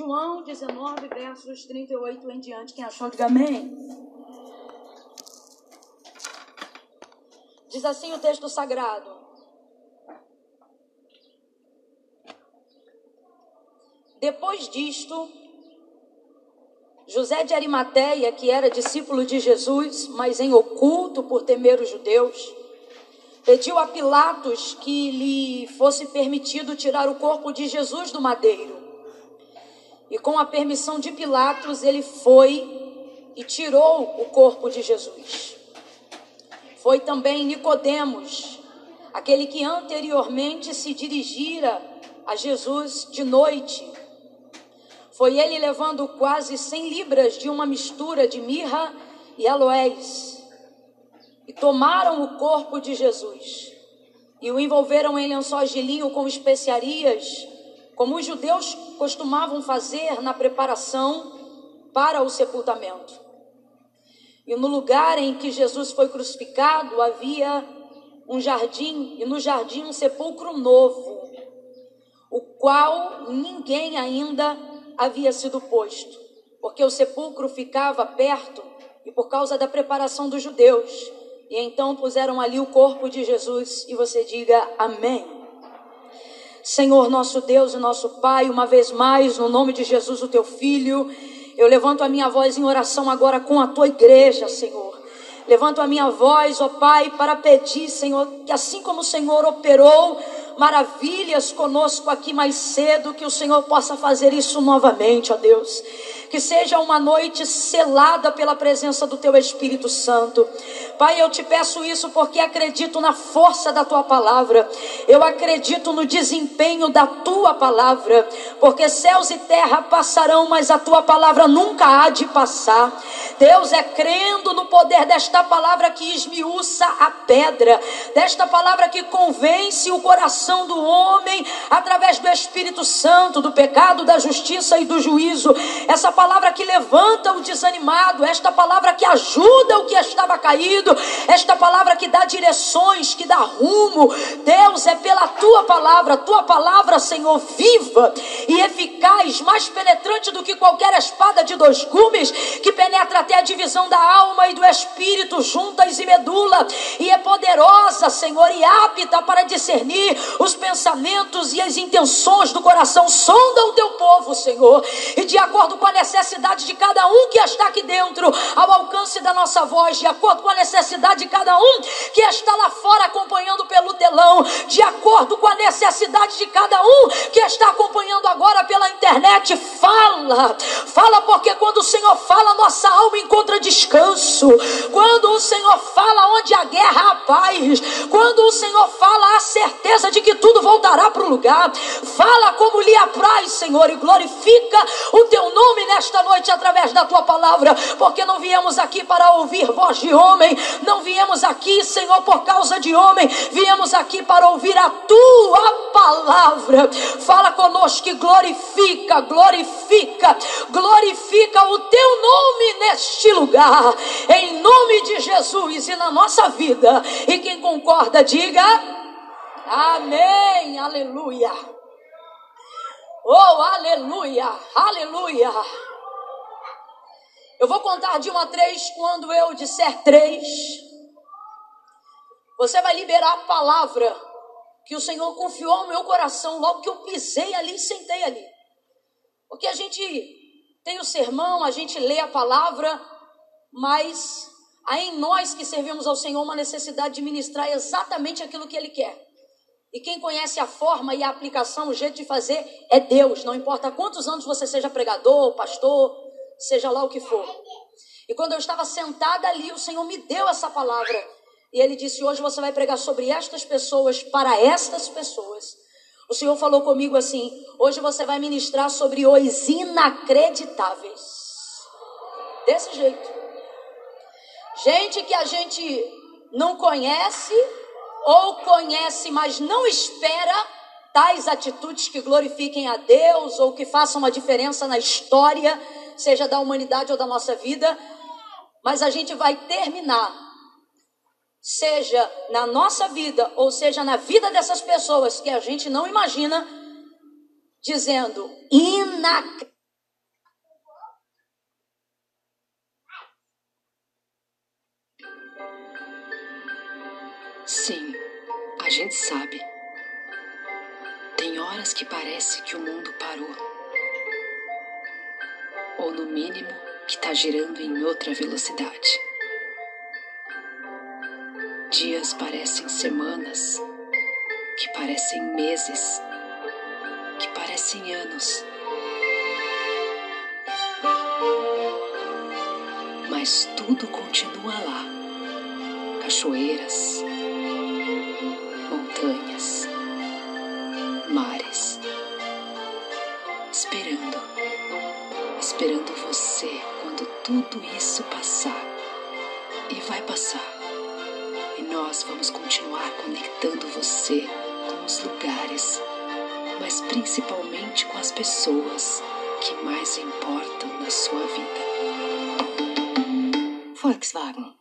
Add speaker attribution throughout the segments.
Speaker 1: João 19, versos 38 em diante. Quem achou, diga amém. Diz assim o texto sagrado. Depois disto, José de Arimateia, que era discípulo de Jesus, mas em oculto por temer os judeus, pediu a Pilatos que lhe fosse permitido tirar o corpo de Jesus do madeiro. E com a permissão de Pilatos, ele foi e tirou o corpo de Jesus. Foi também Nicodemos, aquele que anteriormente se dirigira a Jesus de noite. Foi ele levando quase 100 libras de uma mistura de mirra e aloés. E tomaram o corpo de Jesus e o envolveram em lençóis de linho com especiarias como os judeus costumavam fazer na preparação para o sepultamento. E no lugar em que Jesus foi crucificado havia um jardim, e no jardim um sepulcro novo, o qual ninguém ainda havia sido posto, porque o sepulcro ficava perto e por causa da preparação dos judeus. E então puseram ali o corpo de Jesus, e você diga amém. Senhor nosso Deus e nosso Pai, uma vez mais, no nome de Jesus, o teu filho, eu levanto a minha voz em oração agora com a tua igreja, Senhor. Levanto a minha voz, ó Pai, para pedir, Senhor, que assim como o Senhor operou maravilhas conosco aqui mais cedo, que o Senhor possa fazer isso novamente, ó Deus que seja uma noite selada pela presença do Teu Espírito Santo. Pai, eu te peço isso porque acredito na força da Tua palavra, eu acredito no desempenho da Tua palavra, porque céus e terra passarão, mas a Tua palavra nunca há de passar. Deus é crendo no poder desta palavra que esmiuça a pedra, desta palavra que convence o coração do homem através do Espírito Santo, do pecado, da justiça e do juízo. Essa palavra que levanta o desanimado, esta palavra que ajuda o que estava caído, esta palavra que dá direções, que dá rumo. Deus, é pela tua palavra, tua palavra, Senhor, viva e eficaz, mais penetrante do que qualquer espada de dois gumes, que penetra até a divisão da alma e do espírito, juntas e medula, e é poderosa, Senhor, e apta para discernir os pensamentos e as intenções do coração. Sonda o teu povo, Senhor, e de acordo com a necessidade necessidade de cada um que está aqui dentro, ao alcance da nossa voz, de acordo com a necessidade de cada um que está lá fora acompanhando pelo telão, de acordo com a necessidade de cada um que está acompanhando agora pela internet. Fala, fala, porque quando o Senhor fala, nossa alma encontra descanso. Quando o Senhor fala, onde a guerra há paz. Quando o Senhor fala, há certeza de que tudo voltará para o lugar. Fala como lhe apraz, Senhor, e glorifica o teu nome nesta esta noite através da tua palavra, porque não viemos aqui para ouvir voz de homem, não viemos aqui, Senhor, por causa de homem, viemos aqui para ouvir a tua palavra. Fala conosco e glorifica, glorifica, glorifica o teu nome neste lugar, em nome de Jesus e na nossa vida. E quem concorda, diga. Amém, aleluia. Oh, aleluia, aleluia. Eu vou contar de uma a três. Quando eu disser três, você vai liberar a palavra que o Senhor confiou ao meu coração logo que eu pisei ali e sentei ali. Porque a gente tem o sermão, a gente lê a palavra, mas há em nós que servimos ao Senhor uma necessidade de ministrar exatamente aquilo que Ele quer. E quem conhece a forma e a aplicação, o jeito de fazer, é Deus. Não importa quantos anos você seja pregador, pastor, seja lá o que for. E quando eu estava sentada ali, o Senhor me deu essa palavra. E ele disse: Hoje você vai pregar sobre estas pessoas, para estas pessoas. O Senhor falou comigo assim: Hoje você vai ministrar sobre os inacreditáveis. Desse jeito. Gente que a gente não conhece, ou conhece, mas não espera tais atitudes que glorifiquem a Deus ou que façam uma diferença na história seja da humanidade ou da nossa vida, mas a gente vai terminar, seja na nossa vida ou seja na vida dessas pessoas que a gente não imagina, dizendo inac.
Speaker 2: Sim, a gente sabe. Tem horas que parece que o mundo parou. Ou no mínimo, que está girando em outra velocidade. Dias parecem semanas, que parecem meses, que parecem anos. Mas tudo continua lá. Cachoeiras, montanhas, tudo isso passar. E vai passar. E nós vamos continuar conectando você com os lugares, mas principalmente com as pessoas que mais importam na sua vida. Volkswagen.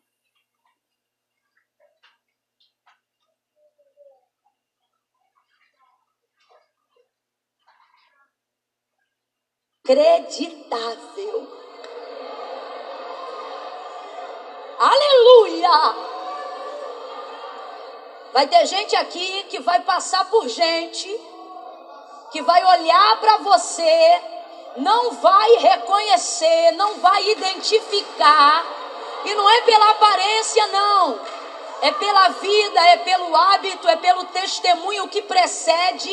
Speaker 1: Acreditável. Vai ter gente aqui que vai passar por gente, que vai olhar para você, não vai reconhecer, não vai identificar, e não é pela aparência, não, é pela vida, é pelo hábito, é pelo testemunho que precede.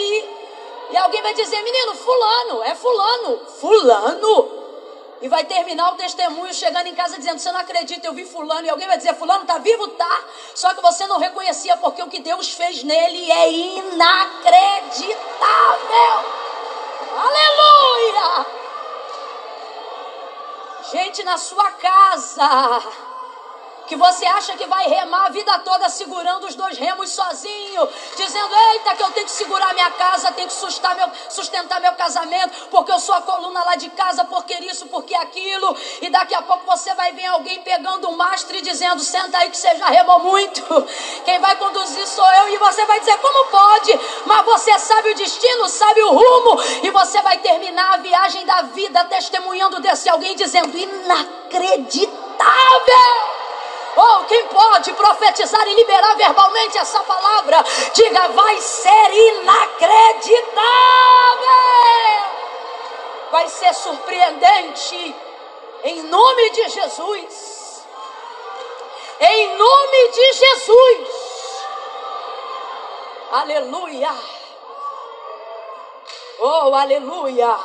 Speaker 1: E alguém vai dizer, menino, fulano, é fulano, fulano. E vai terminar o testemunho chegando em casa dizendo: Você não acredita, eu vi Fulano. E alguém vai dizer: Fulano está vivo? Tá. Só que você não reconhecia porque o que Deus fez nele é inacreditável. Aleluia! Gente na sua casa que você acha que vai remar a vida toda segurando os dois remos sozinho, dizendo: Eita, que eu tenho que segurar minha casa, tenho que sustentar meu, sustentar meu casamento, porque eu sou a coluna lá de casa, porque isso, porque aquilo. E daqui a pouco você vai ver alguém pegando um mastro e dizendo: Senta aí que você já remou muito. Quem vai conduzir sou eu. E você vai dizer: Como pode? Mas você sabe o destino, sabe o rumo. E você vai terminar a viagem da vida testemunhando desse alguém, dizendo: Inacreditável. Oh, quem pode profetizar e liberar verbalmente essa palavra, diga, vai ser inacreditável. Vai ser surpreendente. Em nome de Jesus. Em nome de Jesus. Aleluia. Oh, aleluia.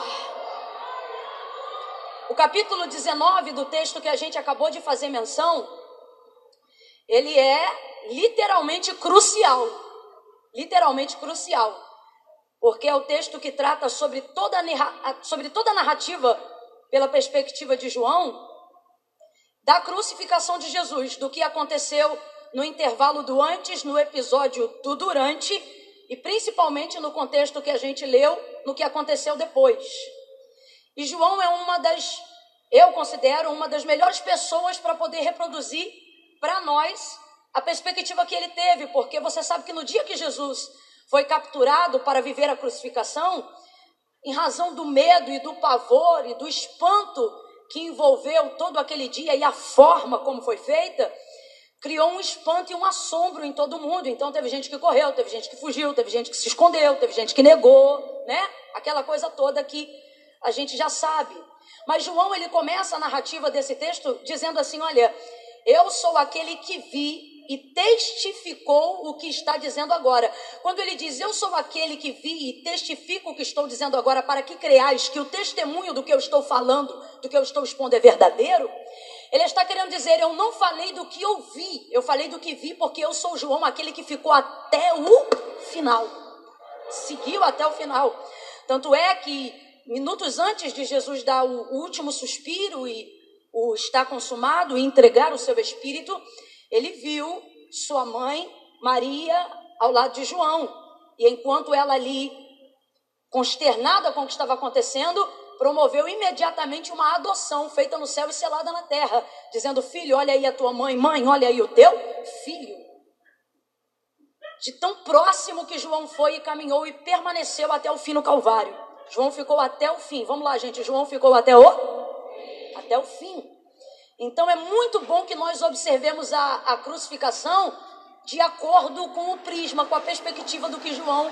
Speaker 1: O capítulo 19 do texto que a gente acabou de fazer menção ele é literalmente crucial. Literalmente crucial. Porque é o texto que trata sobre toda a, sobre toda a narrativa, pela perspectiva de João, da crucificação de Jesus, do que aconteceu no intervalo do antes, no episódio do durante e principalmente no contexto que a gente leu, no que aconteceu depois. E João é uma das, eu considero, uma das melhores pessoas para poder reproduzir para nós a perspectiva que ele teve, porque você sabe que no dia que Jesus foi capturado para viver a crucificação, em razão do medo e do pavor e do espanto que envolveu todo aquele dia e a forma como foi feita, criou um espanto e um assombro em todo mundo. Então teve gente que correu, teve gente que fugiu, teve gente que se escondeu, teve gente que negou, né? Aquela coisa toda que a gente já sabe. Mas João ele começa a narrativa desse texto dizendo assim, olha, eu sou aquele que vi e testificou o que está dizendo agora. Quando ele diz, Eu sou aquele que vi e testifico o que estou dizendo agora, para que creais que o testemunho do que eu estou falando, do que eu estou expondo é verdadeiro, ele está querendo dizer, eu não falei do que eu vi, eu falei do que vi, porque eu sou João, aquele que ficou até o final. Seguiu até o final. Tanto é que, minutos antes de Jesus dar o último suspiro e o está consumado e entregar o seu espírito, ele viu sua mãe, Maria, ao lado de João. E enquanto ela ali, consternada com o que estava acontecendo, promoveu imediatamente uma adoção feita no céu e selada na terra, dizendo: Filho, olha aí a tua mãe, mãe, olha aí o teu filho. De tão próximo que João foi e caminhou e permaneceu até o fim no Calvário. João ficou até o fim. Vamos lá, gente. João ficou até o até o fim. Então é muito bom que nós observemos a, a crucificação de acordo com o prisma, com a perspectiva do que João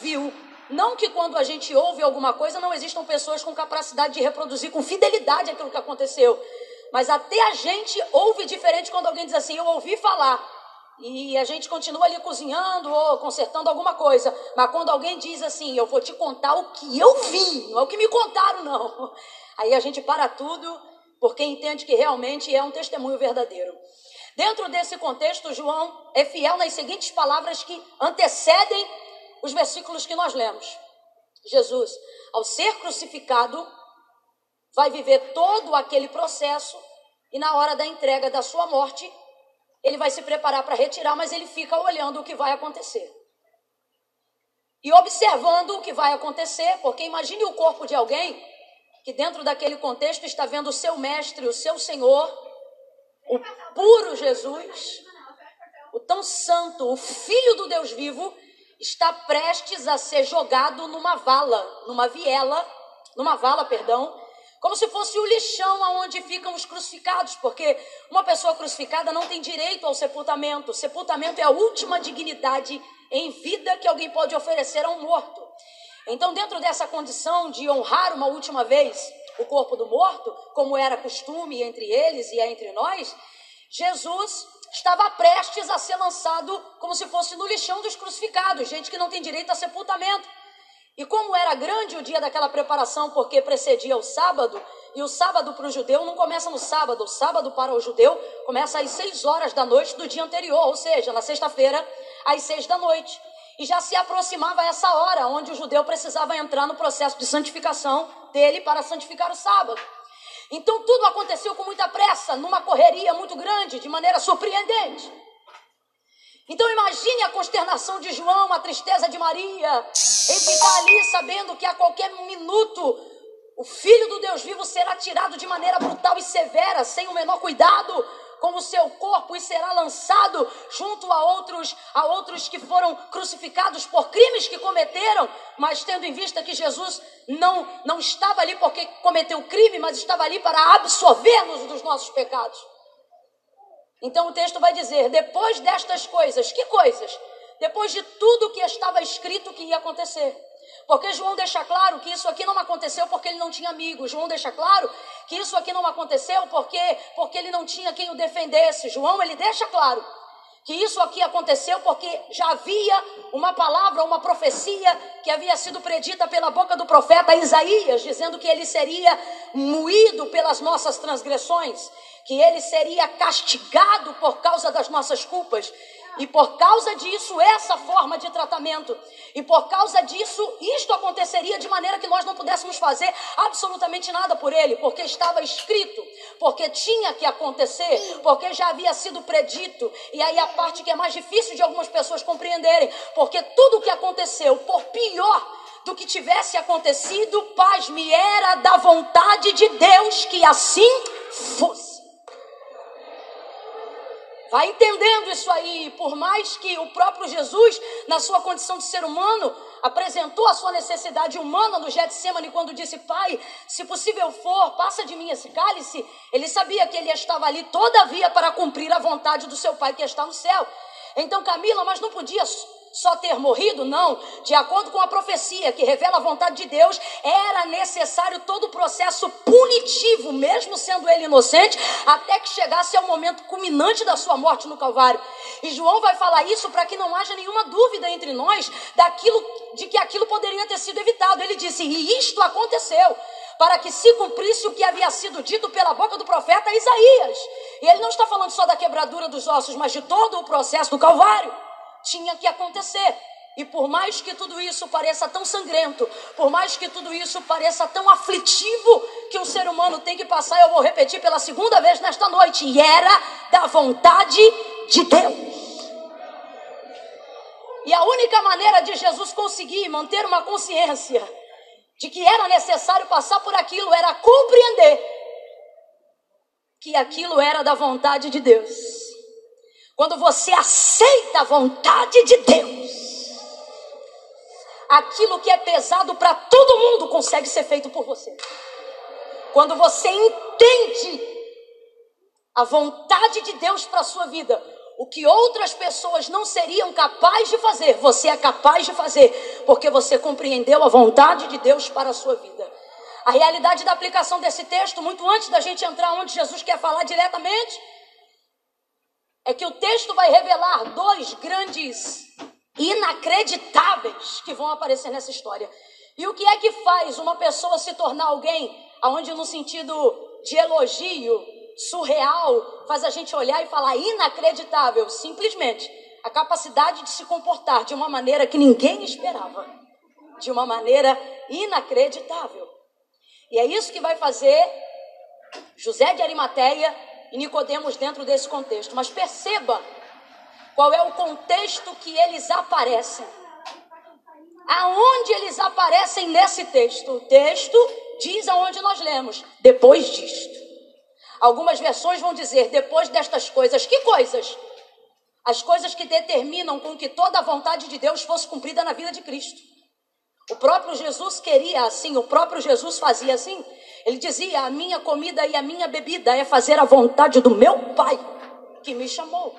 Speaker 1: viu. Não que quando a gente ouve alguma coisa não existam pessoas com capacidade de reproduzir com fidelidade aquilo que aconteceu. Mas até a gente ouve diferente quando alguém diz assim: Eu ouvi falar. E a gente continua ali cozinhando ou consertando alguma coisa. Mas quando alguém diz assim: Eu vou te contar o que eu vi, não é o que me contaram, não. Aí a gente para tudo porque entende que realmente é um testemunho verdadeiro. Dentro desse contexto, João é fiel nas seguintes palavras que antecedem os versículos que nós lemos. Jesus, ao ser crucificado, vai viver todo aquele processo e na hora da entrega da sua morte, ele vai se preparar para retirar, mas ele fica olhando o que vai acontecer. E observando o que vai acontecer, porque imagine o corpo de alguém que dentro daquele contexto está vendo o seu mestre, o seu Senhor, o puro Jesus, o tão santo, o filho do Deus vivo, está prestes a ser jogado numa vala, numa viela, numa vala, perdão, como se fosse o lixão aonde ficam os crucificados, porque uma pessoa crucificada não tem direito ao sepultamento. O sepultamento é a última dignidade em vida que alguém pode oferecer a um morto. Então, dentro dessa condição de honrar uma última vez o corpo do morto, como era costume entre eles e entre nós, Jesus estava prestes a ser lançado como se fosse no lixão dos crucificados, gente que não tem direito a sepultamento. E como era grande o dia daquela preparação, porque precedia o sábado, e o sábado para o judeu não começa no sábado, o sábado para o judeu começa às seis horas da noite do dia anterior, ou seja, na sexta-feira, às seis da noite. E já se aproximava essa hora onde o judeu precisava entrar no processo de santificação dele para santificar o sábado. Então tudo aconteceu com muita pressa, numa correria muito grande, de maneira surpreendente. Então imagine a consternação de João, a tristeza de Maria, em ficar ali sabendo que a qualquer minuto o filho do Deus vivo será tirado de maneira brutal e severa, sem o menor cuidado com o seu corpo e será lançado junto a outros a outros que foram crucificados por crimes que cometeram, mas tendo em vista que Jesus não não estava ali porque cometeu crime, mas estava ali para absorver-nos dos nossos pecados. Então o texto vai dizer: depois destas coisas, que coisas? Depois de tudo que estava escrito que ia acontecer. Porque João deixa claro que isso aqui não aconteceu porque ele não tinha amigos. João deixa claro que isso aqui não aconteceu porque, porque ele não tinha quem o defendesse. João, ele deixa claro que isso aqui aconteceu porque já havia uma palavra, uma profecia que havia sido predita pela boca do profeta Isaías, dizendo que ele seria moído pelas nossas transgressões, que ele seria castigado por causa das nossas culpas. E por causa disso, essa forma de tratamento. E por causa disso, isto aconteceria de maneira que nós não pudéssemos fazer absolutamente nada por ele, porque estava escrito, porque tinha que acontecer, porque já havia sido predito. E aí a parte que é mais difícil de algumas pessoas compreenderem, porque tudo o que aconteceu, por pior do que tivesse acontecido, paz me era da vontade de Deus que assim fosse. Vai entendendo isso aí, por mais que o próprio Jesus, na sua condição de ser humano, apresentou a sua necessidade humana no Getsemane quando disse: Pai, se possível for, passa de mim esse cálice. Ele sabia que ele estava ali, todavia, para cumprir a vontade do seu Pai que está no céu. Então, Camila, mas não podia só ter morrido? Não. De acordo com a profecia que revela a vontade de Deus, era necessário todo o processo punitivo, mesmo sendo ele inocente, até que chegasse ao momento culminante da sua morte no Calvário. E João vai falar isso para que não haja nenhuma dúvida entre nós daquilo de que aquilo poderia ter sido evitado. Ele disse: "E isto aconteceu para que se cumprisse o que havia sido dito pela boca do profeta Isaías". E ele não está falando só da quebradura dos ossos, mas de todo o processo do Calvário tinha que acontecer. E por mais que tudo isso pareça tão sangrento, por mais que tudo isso pareça tão aflitivo que um ser humano tem que passar, eu vou repetir pela segunda vez nesta noite, e era da vontade de Deus. E a única maneira de Jesus conseguir manter uma consciência de que era necessário passar por aquilo era compreender que aquilo era da vontade de Deus. Quando você aceita a vontade de Deus, aquilo que é pesado para todo mundo consegue ser feito por você. Quando você entende a vontade de Deus para a sua vida, O que outras pessoas não seriam capazes de fazer, você é capaz de fazer, porque você compreendeu a vontade de Deus para a sua vida. A realidade da aplicação desse texto, muito antes da gente entrar onde Jesus quer falar diretamente, é que o texto vai revelar dois grandes inacreditáveis que vão aparecer nessa história. E o que é que faz uma pessoa se tornar alguém, aonde no sentido de elogio, surreal, faz a gente olhar e falar inacreditável? Simplesmente a capacidade de se comportar de uma maneira que ninguém esperava, de uma maneira inacreditável. E é isso que vai fazer José de Arimateia e Nicodemos dentro desse contexto. Mas perceba qual é o contexto que eles aparecem. Aonde eles aparecem nesse texto? O texto diz aonde nós lemos, depois disto. Algumas versões vão dizer depois destas coisas. Que coisas? As coisas que determinam com que toda a vontade de Deus fosse cumprida na vida de Cristo. O próprio Jesus queria assim, o próprio Jesus fazia assim. Ele dizia: A minha comida e a minha bebida é fazer a vontade do meu Pai que me chamou.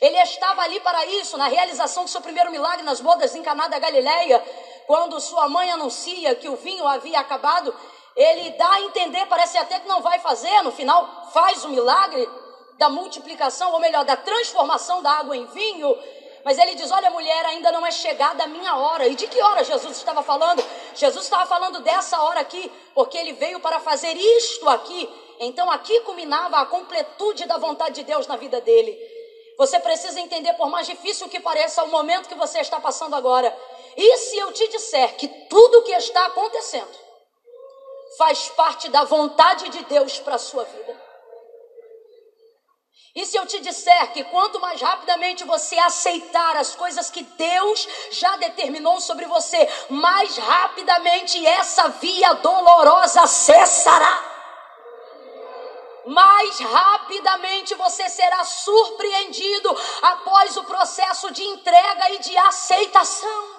Speaker 1: Ele estava ali para isso, na realização do seu primeiro milagre nas bodas em Caná da Galileia, quando sua mãe anuncia que o vinho havia acabado, ele dá a entender, parece até que não vai fazer, no final faz o milagre da multiplicação, ou melhor, da transformação da água em vinho, mas ele diz: Olha, mulher, ainda não é chegada a minha hora. E de que hora Jesus estava falando? Jesus estava falando dessa hora aqui, porque ele veio para fazer isto aqui. Então aqui culminava a completude da vontade de Deus na vida dele. Você precisa entender, por mais difícil que pareça o momento que você está passando agora. E se eu te disser que tudo o que está acontecendo faz parte da vontade de Deus para a sua vida? E se eu te disser que quanto mais rapidamente você aceitar as coisas que Deus já determinou sobre você, mais rapidamente essa via dolorosa cessará mais rapidamente você será surpreendido após o processo de entrega e de aceitação.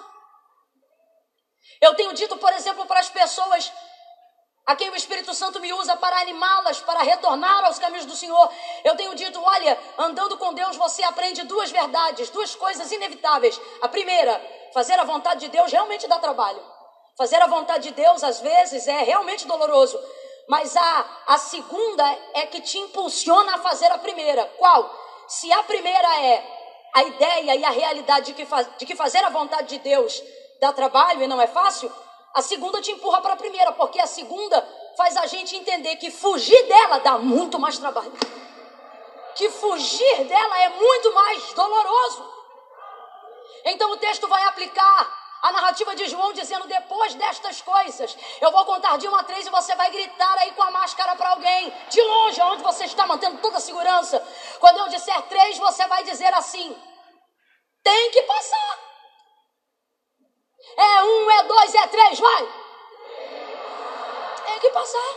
Speaker 1: Eu tenho dito, por exemplo, para as pessoas a quem o Espírito Santo me usa para animá-las, para retornar aos caminhos do Senhor. Eu tenho dito: olha, andando com Deus você aprende duas verdades, duas coisas inevitáveis. A primeira, fazer a vontade de Deus realmente dá trabalho. Fazer a vontade de Deus, às vezes, é realmente doloroso. Mas a, a segunda é que te impulsiona a fazer a primeira. Qual? Se a primeira é a ideia e a realidade de que, faz, de que fazer a vontade de Deus dá trabalho e não é fácil, a segunda te empurra para a primeira, porque a segunda faz a gente entender que fugir dela dá muito mais trabalho. Que fugir dela é muito mais doloroso. Então o texto vai aplicar a narrativa de João dizendo: depois destas coisas, eu vou contar de 1 a 3 e você vai gritar aí com a máscara para alguém, de longe, onde você está mantendo toda a segurança. Quando eu disser três, você vai dizer assim: tem que passar. É um, é dois, é três, vai. Tem que passar.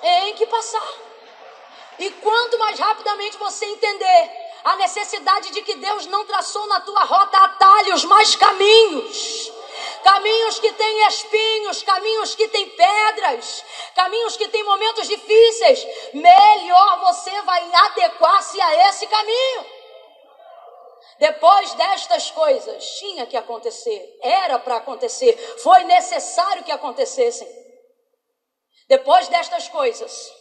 Speaker 1: Tem que passar. E quanto mais rapidamente você entender a necessidade de que Deus não traçou na tua rota atalhos, mas caminhos. Caminhos que têm espinhos, caminhos que têm pedras, caminhos que têm momentos difíceis. Melhor você vai adequar-se a esse caminho. Depois destas coisas, tinha que acontecer, era para acontecer, foi necessário que acontecessem. Depois destas coisas,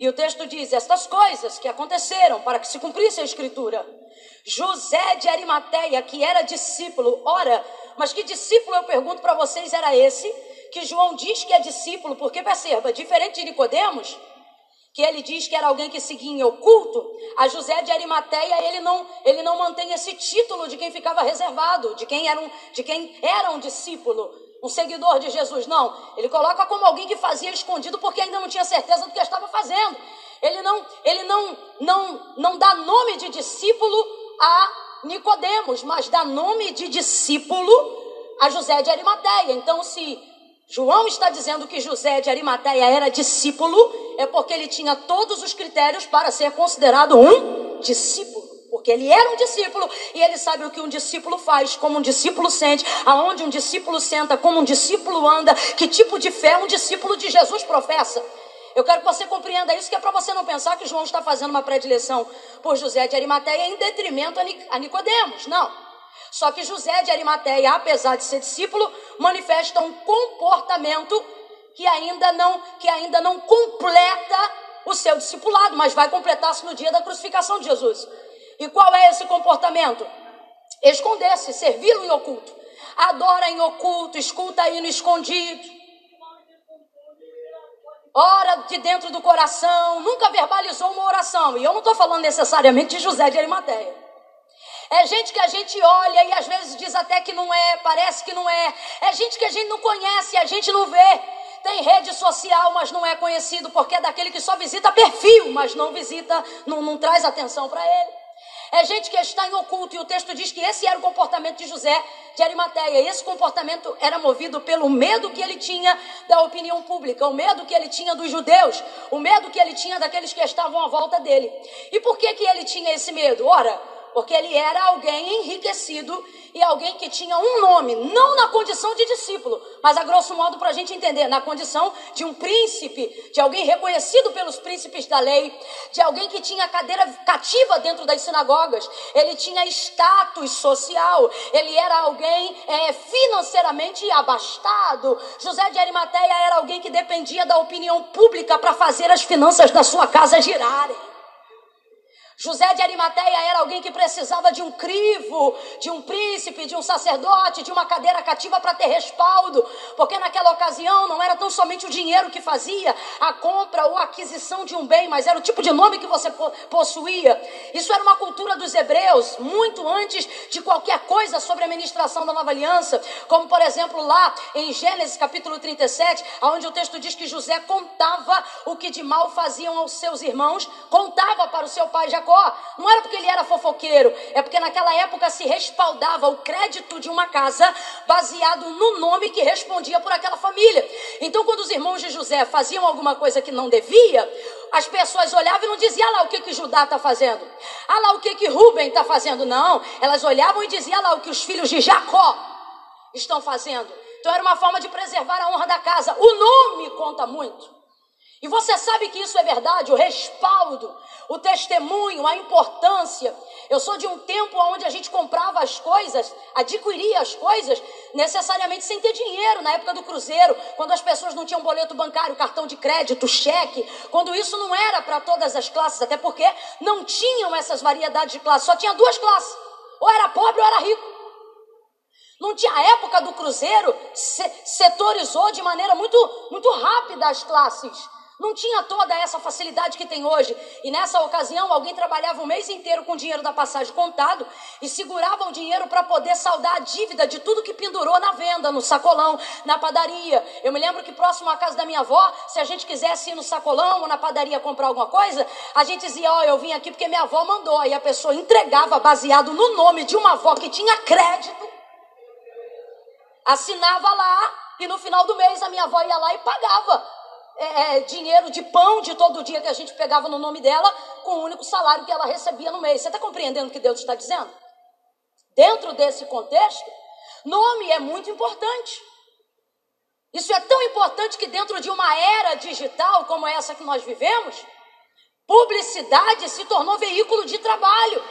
Speaker 1: e o texto diz: estas coisas que aconteceram para que se cumprisse a escritura. José de Arimateia, que era discípulo, ora, mas que discípulo eu pergunto para vocês era esse? Que João diz que é discípulo, porque perceba, diferente de Nicodemos, que ele diz que era alguém que seguia em oculto, a José de Arimateia, ele não, ele não mantém esse título de quem ficava reservado, de quem era um, de quem era um discípulo um seguidor de Jesus, não. Ele coloca como alguém que fazia escondido porque ainda não tinha certeza do que estava fazendo. Ele não, ele não, não, não dá nome de discípulo a Nicodemos, mas dá nome de discípulo a José de Arimateia. Então, se João está dizendo que José de Arimateia era discípulo, é porque ele tinha todos os critérios para ser considerado um discípulo porque ele era um discípulo e ele sabe o que um discípulo faz, como um discípulo sente, aonde um discípulo senta, como um discípulo anda, que tipo de fé um discípulo de Jesus professa. Eu quero que você compreenda isso, que é para você não pensar que João está fazendo uma predileção por José de Arimateia em detrimento a Nicodemos. Não. Só que José de Arimateia, apesar de ser discípulo, manifesta um comportamento que ainda não, que ainda não completa o seu discipulado, mas vai completar-se no dia da crucificação de Jesus. E qual é esse comportamento? Esconder-se, servi-lo em oculto. Adora em oculto, escuta aí no escondido ora de dentro do coração, nunca verbalizou uma oração. E eu não estou falando necessariamente de José de Arimateia. É gente que a gente olha e às vezes diz até que não é, parece que não é. É gente que a gente não conhece, a gente não vê. Tem rede social, mas não é conhecido porque é daquele que só visita perfil, mas não visita, não, não traz atenção para ele. É gente que está em oculto, e o texto diz que esse era o comportamento de José de Arimateia. Esse comportamento era movido pelo medo que ele tinha da opinião pública, o medo que ele tinha dos judeus, o medo que ele tinha daqueles que estavam à volta dele. E por que, que ele tinha esse medo? Ora, porque ele era alguém enriquecido e alguém que tinha um nome, não na condição de discípulo, mas a grosso modo para a gente entender, na condição de um príncipe, de alguém reconhecido pelos príncipes da lei, de alguém que tinha cadeira cativa dentro das sinagogas, ele tinha status social, ele era alguém é, financeiramente abastado. José de Arimateia era alguém que dependia da opinião pública para fazer as finanças da sua casa girarem. José de Arimateia era alguém que precisava de um crivo, de um príncipe, de um sacerdote, de uma cadeira cativa para ter respaldo, porque naquela ocasião não era tão somente o dinheiro que fazia a compra ou a aquisição de um bem, mas era o tipo de nome que você possuía. Isso era uma cultura dos hebreus, muito antes de qualquer coisa sobre a ministração da nova aliança, como por exemplo lá em Gênesis capítulo 37, onde o texto diz que José contava o que de mal faziam aos seus irmãos, contava para o seu pai Jacó Jacó, não era porque ele era fofoqueiro, é porque naquela época se respaldava o crédito de uma casa baseado no nome que respondia por aquela família. Então, quando os irmãos de José faziam alguma coisa que não devia, as pessoas olhavam e não diziam, ah lá o que, que Judá está fazendo, ah lá o que, que Rubem está fazendo. Não, elas olhavam e diziam, ah lá o que os filhos de Jacó estão fazendo. Então era uma forma de preservar a honra da casa. O nome conta muito. E você sabe que isso é verdade, o respaldo, o testemunho, a importância. Eu sou de um tempo onde a gente comprava as coisas, adquiria as coisas, necessariamente sem ter dinheiro, na época do cruzeiro, quando as pessoas não tinham boleto bancário, cartão de crédito, cheque, quando isso não era para todas as classes, até porque não tinham essas variedades de classes, só tinha duas classes, ou era pobre ou era rico. Não tinha a época do cruzeiro, setorizou de maneira muito, muito rápida as classes. Não tinha toda essa facilidade que tem hoje. E nessa ocasião, alguém trabalhava o mês inteiro com o dinheiro da passagem contado e segurava o dinheiro para poder saldar a dívida de tudo que pendurou na venda, no sacolão, na padaria. Eu me lembro que próximo à casa da minha avó, se a gente quisesse ir no sacolão ou na padaria comprar alguma coisa, a gente dizia: Ó, oh, eu vim aqui porque minha avó mandou. Aí a pessoa entregava baseado no nome de uma avó que tinha crédito, assinava lá e no final do mês a minha avó ia lá e pagava é, é, dinheiro de pão de todo dia que a gente pegava no nome dela com o único salário que ela recebia no mês. Você está compreendendo o que Deus está dizendo? Dentro desse contexto, nome é muito importante. Isso é tão importante que dentro de uma era digital como essa que nós vivemos, publicidade se tornou veículo de trabalho.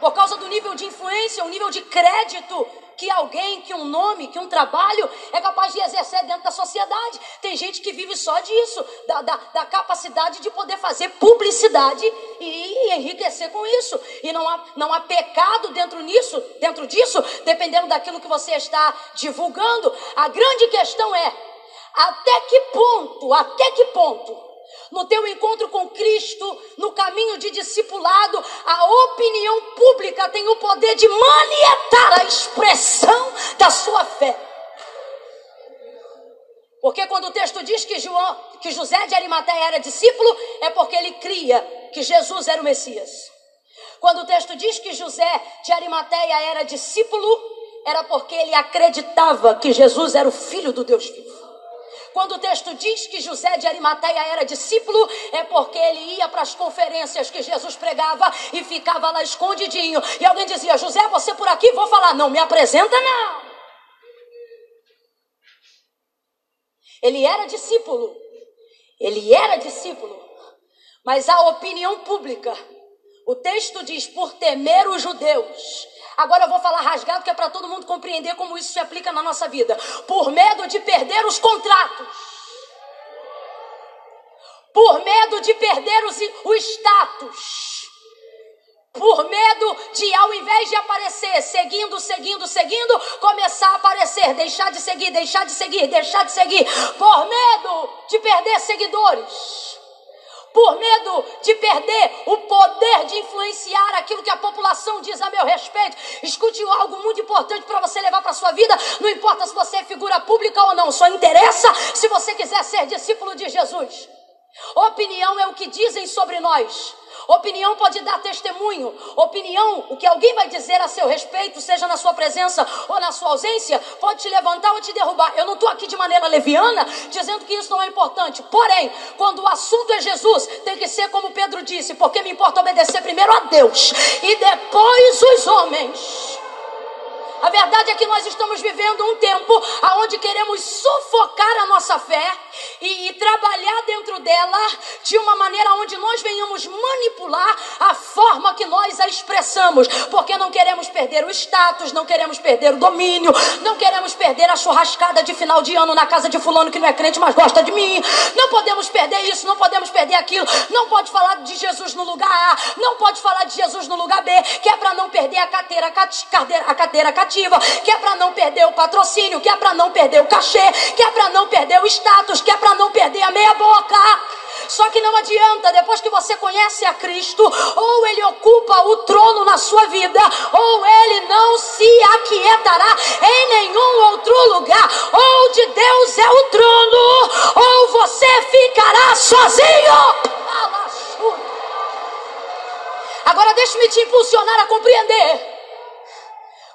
Speaker 1: Por causa do nível de influência, o nível de crédito que alguém, que um nome, que um trabalho é capaz de exercer dentro da sociedade. Tem gente que vive só disso, da, da, da capacidade de poder fazer publicidade e, e, enriquecer com isso. E não há, não há pecado dentro nisso, dentro disso, dependendo daquilo que você está divulgando. A grande questão é até que ponto, até que ponto no teu encontro com Cristo, no caminho de discipulado, a opinião pública tem o poder de manietar a expressão da sua fé. Porque quando o texto diz que, João, que José de Arimateia era discípulo, é porque ele cria que Jesus era o Messias. Quando o texto diz que José de Arimateia era discípulo, era porque ele acreditava que Jesus era o filho do Deus vivo. Quando o texto diz que José de Arimateia era discípulo, é porque ele ia para as conferências que Jesus pregava e ficava lá escondidinho. E alguém dizia: José, você por aqui? Vou falar. Não me apresenta, não. Ele era discípulo. Ele era discípulo, mas a opinião pública, o texto diz, por temer os judeus. Agora eu vou falar rasgado, que é para todo mundo compreender como isso se aplica na nossa vida. Por medo de perder os contratos. Por medo de perder os, o status por medo de, ao invés de aparecer, seguindo, seguindo, seguindo, começar a aparecer, deixar de seguir, deixar de seguir, deixar de seguir, por medo de perder seguidores, por medo de perder o poder de influenciar aquilo que a população diz a meu respeito. Escute algo muito importante para você levar para sua vida. Não importa se você é figura pública ou não, só interessa se você quiser ser discípulo de Jesus. Opinião é o que dizem sobre nós. Opinião pode dar testemunho. Opinião, o que alguém vai dizer a seu respeito, seja na sua presença ou na sua ausência, pode te levantar ou te derrubar. Eu não estou aqui de maneira leviana dizendo que isso não é importante. Porém, quando o assunto é Jesus, tem que ser como Pedro disse, porque me importa obedecer primeiro a Deus e depois os homens. A verdade é que nós estamos vivendo um tempo onde queremos sufocar a nossa fé e, e, trabalhar dentro dela de uma maneira onde nós venhamos manipular a forma que nós a expressamos, porque não queremos perder o status, não queremos perder o domínio, não queremos perder a churrascada de final de ano na casa de fulano que não é crente, mas gosta de mim. Não podemos perder isso, não podemos perder aquilo. Não pode falar de Jesus no lugar A, não pode falar de Jesus no lugar B, que é para não perder a carteira, a cadeira cativa que é para não perder o patrocínio, que é para não perder o cachê, que é para não perder o status, que é para não perder a meia boca. Só que não adianta, depois que você conhece a Cristo, ou ele ocupa o trono na sua vida, ou ele não se aquietará em nenhum outro lugar. Ou de Deus é o trono, ou você ficará sozinho. Agora deixe-me te impulsionar a compreender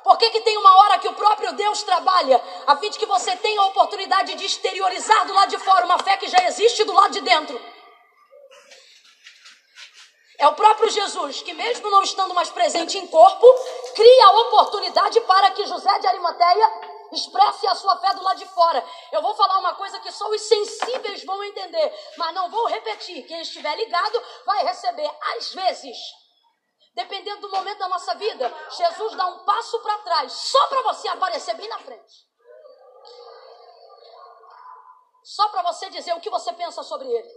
Speaker 1: por que, que tem uma hora que o próprio Deus trabalha, a fim de que você tenha a oportunidade de exteriorizar do lado de fora uma fé que já existe do lado de dentro? É o próprio Jesus que, mesmo não estando mais presente em corpo, cria a oportunidade para que José de Arimateia expresse a sua fé do lado de fora. Eu vou falar uma coisa que só os sensíveis vão entender, mas não vou repetir. Quem estiver ligado vai receber, às vezes, Dependendo do momento da nossa vida, Jesus dá um passo para trás, só para você aparecer bem na frente. Só para você dizer o que você pensa sobre ele.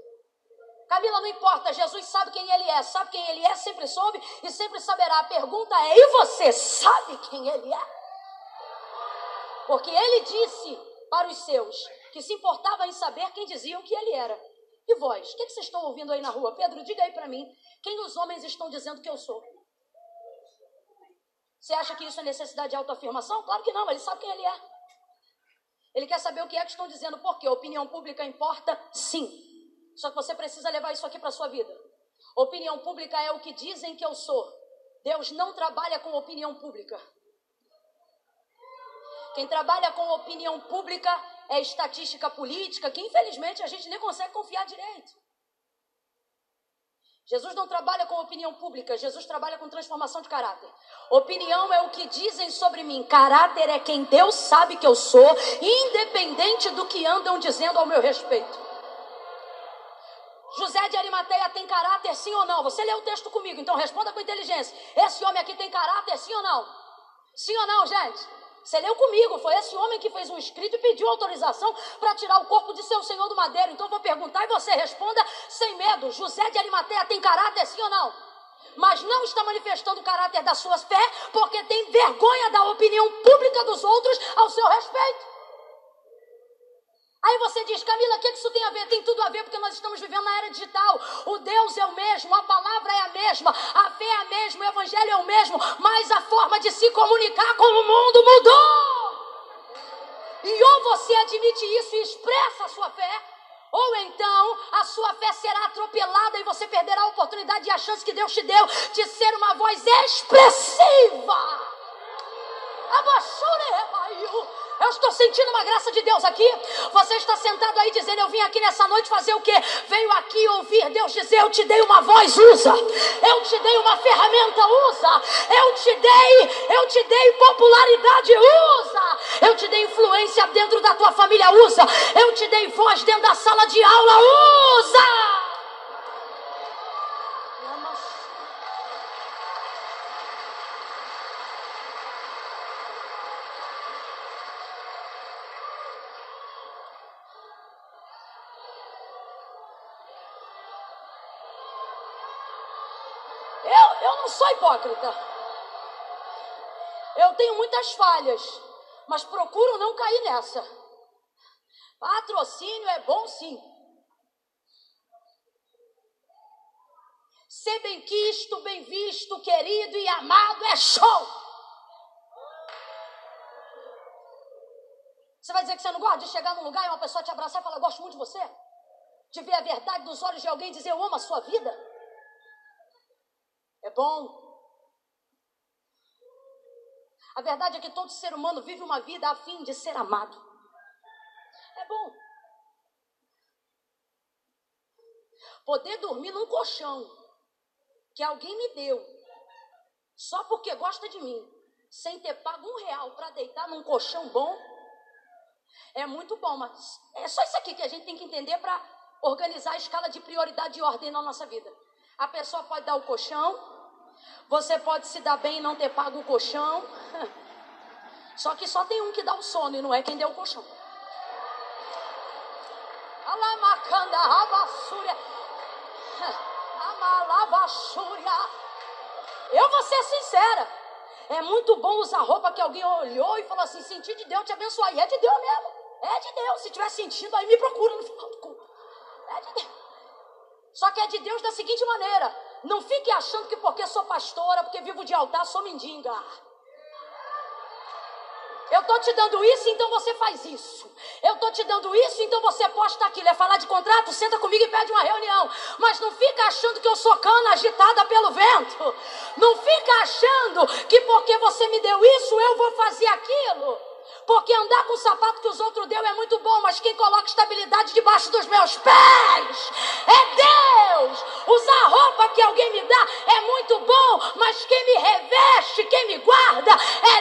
Speaker 1: Camila, não importa, Jesus sabe quem ele é, sabe quem ele é, sempre soube e sempre saberá. A pergunta é: e você sabe quem ele é? Porque ele disse para os seus que se importava em saber quem diziam que ele era. E vós, o que, que vocês estão ouvindo aí na rua? Pedro, diga aí para mim, quem os homens estão dizendo que eu sou? Você acha que isso é necessidade de autoafirmação? Claro que não, ele sabe quem ele é. Ele quer saber o que é que estão dizendo, porque a opinião pública importa, sim. Só que você precisa levar isso aqui para a sua vida. Opinião pública é o que dizem que eu sou. Deus não trabalha com opinião pública. Quem trabalha com opinião pública é estatística política, que infelizmente a gente nem consegue confiar direito. Jesus não trabalha com opinião pública, Jesus trabalha com transformação de caráter. Opinião é o que dizem sobre mim, caráter é quem Deus sabe que eu sou, independente do que andam dizendo ao meu respeito. José de Arimateia tem caráter, sim ou não? Você lê o texto comigo, então responda com inteligência. Esse homem aqui tem caráter, sim ou não? Sim ou não, gente? Você leu comigo, foi esse homem que fez um escrito e pediu autorização para tirar o corpo de seu senhor do madeiro. Então vou perguntar e você responda sem medo. José de Arimateia tem caráter, sim ou não? Mas não está manifestando o caráter da sua fé porque tem vergonha da opinião pública dos outros ao seu respeito. Aí você diz, Camila, o que isso tem a ver? Tem tudo a ver porque nós estamos vivendo na era digital. O Deus é o mesmo, a palavra é a mesma, a fé é a mesma, o evangelho é o mesmo, mas a forma de se comunicar com o mundo mudou. E ou você admite isso e expressa a sua fé, ou então a sua fé será atropelada e você perderá a oportunidade e a chance que Deus te deu de ser uma voz expressiva. Abaixure, Eu estou sentindo uma graça de Deus aqui. Você está sentado aí dizendo: Eu vim aqui nessa noite fazer o quê? Veio aqui ouvir Deus dizer: Eu te dei uma voz, usa. Eu te dei uma ferramenta, usa. Eu te dei, eu te dei popularidade, usa. Eu te dei influência dentro da tua família, usa. Eu te dei voz dentro da sala de aula, usa. Eu, eu não sou hipócrita. Eu tenho muitas falhas, mas procuro não cair nessa. Patrocínio é bom sim. Ser bem quisto, bem visto, querido e amado é show. Você vai dizer que você não gosta de chegar num lugar e uma pessoa te abraçar e falar, gosto muito de você? De ver a verdade nos olhos de alguém e dizer, eu amo a sua vida? É bom. A verdade é que todo ser humano vive uma vida a fim de ser amado. É bom. Poder dormir num colchão que alguém me deu, só porque gosta de mim, sem ter pago um real para deitar num colchão bom, é muito bom, mas é só isso aqui que a gente tem que entender para organizar a escala de prioridade e ordem na nossa vida. A pessoa pode dar o colchão, você pode se dar bem e não ter pago o colchão. Só que só tem um que dá o sono e não é quem deu o colchão. Alamacanda. Eu vou ser sincera. É muito bom usar roupa que alguém olhou e falou assim: senti de Deus te abençoar. E é de Deus mesmo. É de Deus. Se tiver sentindo, aí me procura no final do culto. É de Deus. Só que é de Deus da seguinte maneira: não fique achando que porque sou pastora, porque vivo de altar, sou mendiga. Eu estou te dando isso, então você faz isso. Eu estou te dando isso, então você posta aquilo. É falar de contrato? Senta comigo e pede uma reunião. Mas não fica achando que eu sou cana agitada pelo vento. Não fica achando que porque você me deu isso, eu vou fazer aquilo. Porque andar com o sapato que os outros deu é muito bom, mas quem coloca estabilidade debaixo dos meus pés é Deus. Usar roupa que alguém me dá é muito bom, mas quem me reveste, quem me guarda é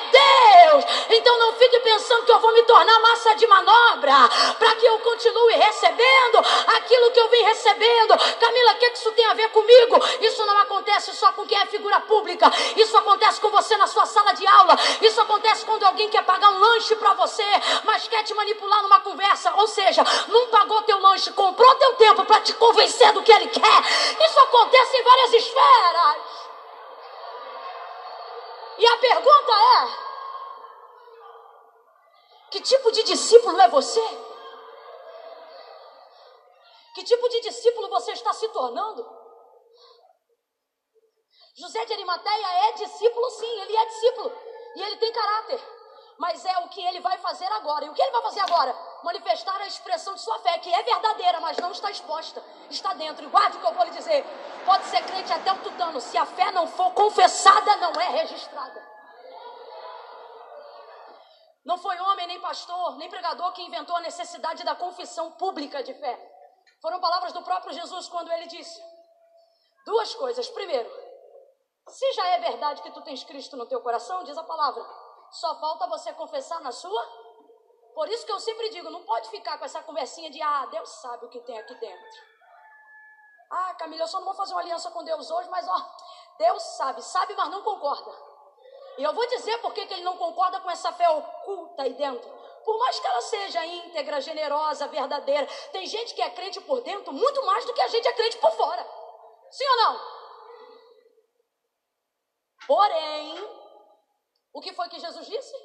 Speaker 1: Deus. Então não fique pensando que eu vou me tornar massa de manobra para que eu continue recebendo aquilo que eu vim recebendo. Camila, o que isso tem a ver comigo? Isso não acontece só com quem é figura pública. Isso acontece com você na sua sala de aula. Isso acontece quando alguém quer pagar um lanche lanche para você, mas quer te manipular numa conversa. Ou seja, não pagou teu lanche, comprou teu tempo para te convencer do que ele quer. Isso acontece em várias esferas. E a pergunta é: que tipo de discípulo é você? Que tipo de discípulo você está se tornando? José de Arimateia é discípulo, sim, ele é discípulo. E ele tem caráter mas é o que ele vai fazer agora. E o que ele vai fazer agora? Manifestar a expressão de sua fé, que é verdadeira, mas não está exposta, está dentro. E guarde o que eu vou lhe dizer: pode ser crente até o tutano, se a fé não for confessada, não é registrada. Não foi homem, nem pastor, nem pregador que inventou a necessidade da confissão pública de fé. Foram palavras do próprio Jesus quando ele disse duas coisas. Primeiro, se já é verdade que tu tens Cristo no teu coração, diz a palavra, só falta você confessar na sua. Por isso que eu sempre digo, não pode ficar com essa conversinha de ah, Deus sabe o que tem aqui dentro. Ah, Camila, eu só não vou fazer uma aliança com Deus hoje, mas ó, Deus sabe, sabe, mas não concorda. E eu vou dizer por que ele não concorda com essa fé oculta aí dentro. Por mais que ela seja íntegra, generosa, verdadeira, tem gente que é crente por dentro muito mais do que a gente é crente por fora. Sim ou não? Porém, o que foi que Jesus disse?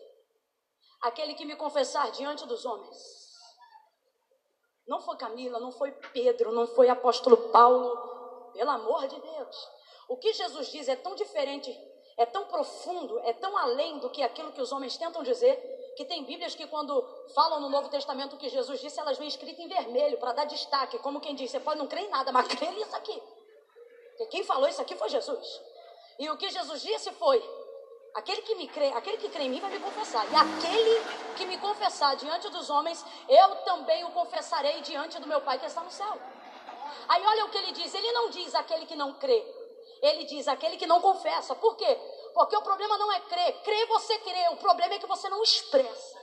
Speaker 1: Aquele que me confessar diante dos homens. Não foi Camila, não foi Pedro, não foi apóstolo Paulo. Pelo amor de Deus. O que Jesus diz é tão diferente, é tão profundo, é tão além do que aquilo que os homens tentam dizer, que tem Bíblias que quando falam no Novo Testamento o que Jesus disse, elas vêm escritas em vermelho para dar destaque, como quem diz, você pode não crer em nada, mas crê nisso aqui. Porque quem falou isso aqui foi Jesus. E o que Jesus disse foi: Aquele que me crê, aquele que crê em mim vai me confessar. E aquele que me confessar diante dos homens, eu também o confessarei diante do meu Pai que está no céu. Aí olha o que ele diz. Ele não diz aquele que não crê. Ele diz aquele que não confessa. Por quê? Porque o problema não é crer. Crer você crê. O problema é que você não expressa.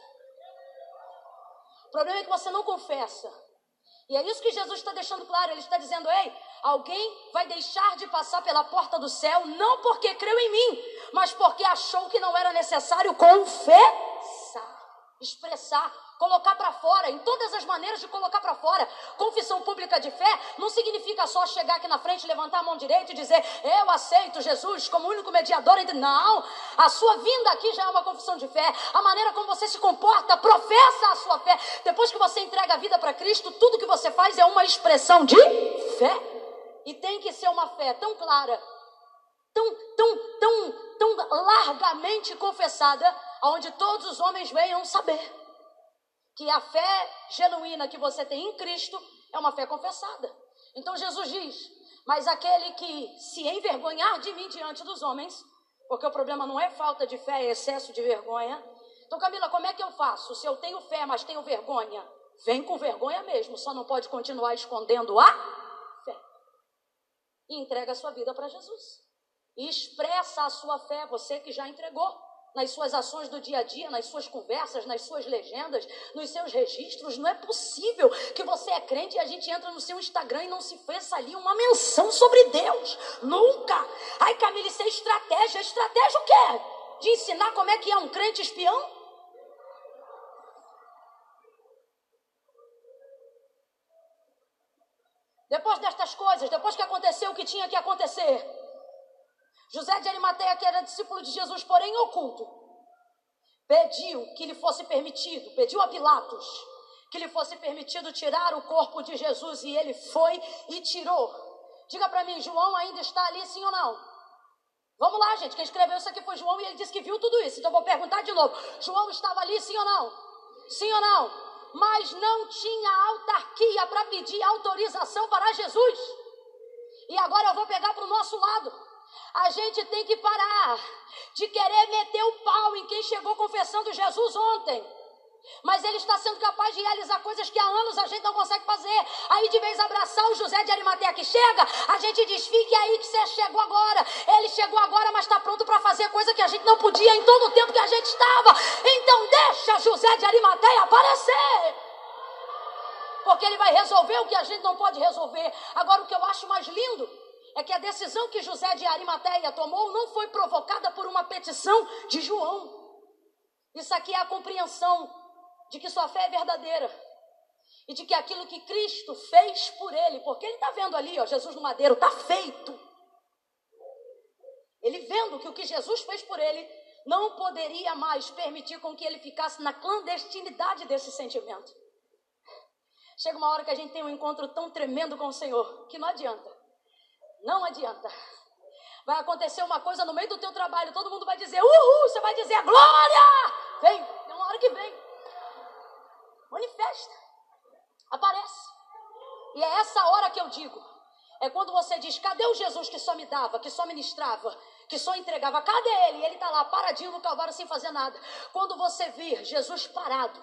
Speaker 1: O problema é que você não confessa. E é isso que Jesus está deixando claro. Ele está dizendo: Ei, alguém vai deixar de passar pela porta do céu, não porque creu em mim, mas porque achou que não era necessário confessar, expressar colocar para fora, em todas as maneiras de colocar para fora. Confissão pública de fé não significa só chegar aqui na frente, levantar a mão direita e dizer, eu aceito Jesus como único mediador. Não! A sua vinda aqui já é uma confissão de fé. A maneira como você se comporta, professa a sua fé. Depois que você entrega a vida para Cristo, tudo que você faz é uma expressão de fé. E tem que ser uma fé tão clara, tão, tão, tão, tão largamente confessada, onde todos os homens venham saber que a fé genuína que você tem em Cristo é uma fé confessada. Então Jesus diz: Mas aquele que se envergonhar de mim diante dos homens, porque o problema não é falta de fé, é excesso de vergonha. Então, Camila, como é que eu faço? Se eu tenho fé, mas tenho vergonha, vem com vergonha mesmo, só não pode continuar escondendo a fé. E entrega a sua vida para Jesus. E expressa a sua fé, você que já entregou nas suas ações do dia a dia, nas suas conversas, nas suas legendas, nos seus registros. Não é possível que você é crente e a gente entra no seu Instagram e não se fez ali uma menção sobre Deus. Nunca. Ai, Camila, isso é estratégia. Estratégia o quê? De ensinar como é que é um crente espião? Depois destas coisas, depois que aconteceu o que tinha que acontecer, José de Arimateia, que era discípulo de Jesus, porém oculto, pediu que lhe fosse permitido, pediu a Pilatos que lhe fosse permitido tirar o corpo de Jesus e ele foi e tirou. Diga para mim, João ainda está ali, sim ou não? Vamos lá, gente. Quem escreveu isso aqui foi João e ele disse que viu tudo isso. Então vou perguntar de novo: João estava ali, sim ou não? Sim ou não? Mas não tinha autarquia para pedir autorização para Jesus. E agora eu vou pegar para o nosso lado. A gente tem que parar de querer meter o pau em quem chegou confessando Jesus ontem. Mas ele está sendo capaz de realizar coisas que há anos a gente não consegue fazer. Aí, de vez abraçar o José de Arimateia que chega, a gente diz: fique aí que você chegou agora. Ele chegou agora, mas está pronto para fazer coisa que a gente não podia em todo o tempo que a gente estava. Então, deixa José de Arimateia aparecer. Porque ele vai resolver o que a gente não pode resolver. Agora, o que eu acho mais lindo é que a decisão que José de Arimateia tomou não foi provocada por uma petição de João. Isso aqui é a compreensão de que sua fé é verdadeira e de que aquilo que Cristo fez por ele, porque ele está vendo ali, ó, Jesus no madeiro, está feito. Ele vendo que o que Jesus fez por ele não poderia mais permitir com que ele ficasse na clandestinidade desse sentimento. Chega uma hora que a gente tem um encontro tão tremendo com o Senhor que não adianta. Não adianta. Vai acontecer uma coisa no meio do teu trabalho, todo mundo vai dizer uhul, você vai dizer glória! Vem, tem uma hora que vem. Manifesta. Aparece. E é essa hora que eu digo. É quando você diz, cadê o Jesus que só me dava, que só ministrava, que só entregava? Cadê ele? E ele está lá paradinho no Calvário sem fazer nada. Quando você vir Jesus parado,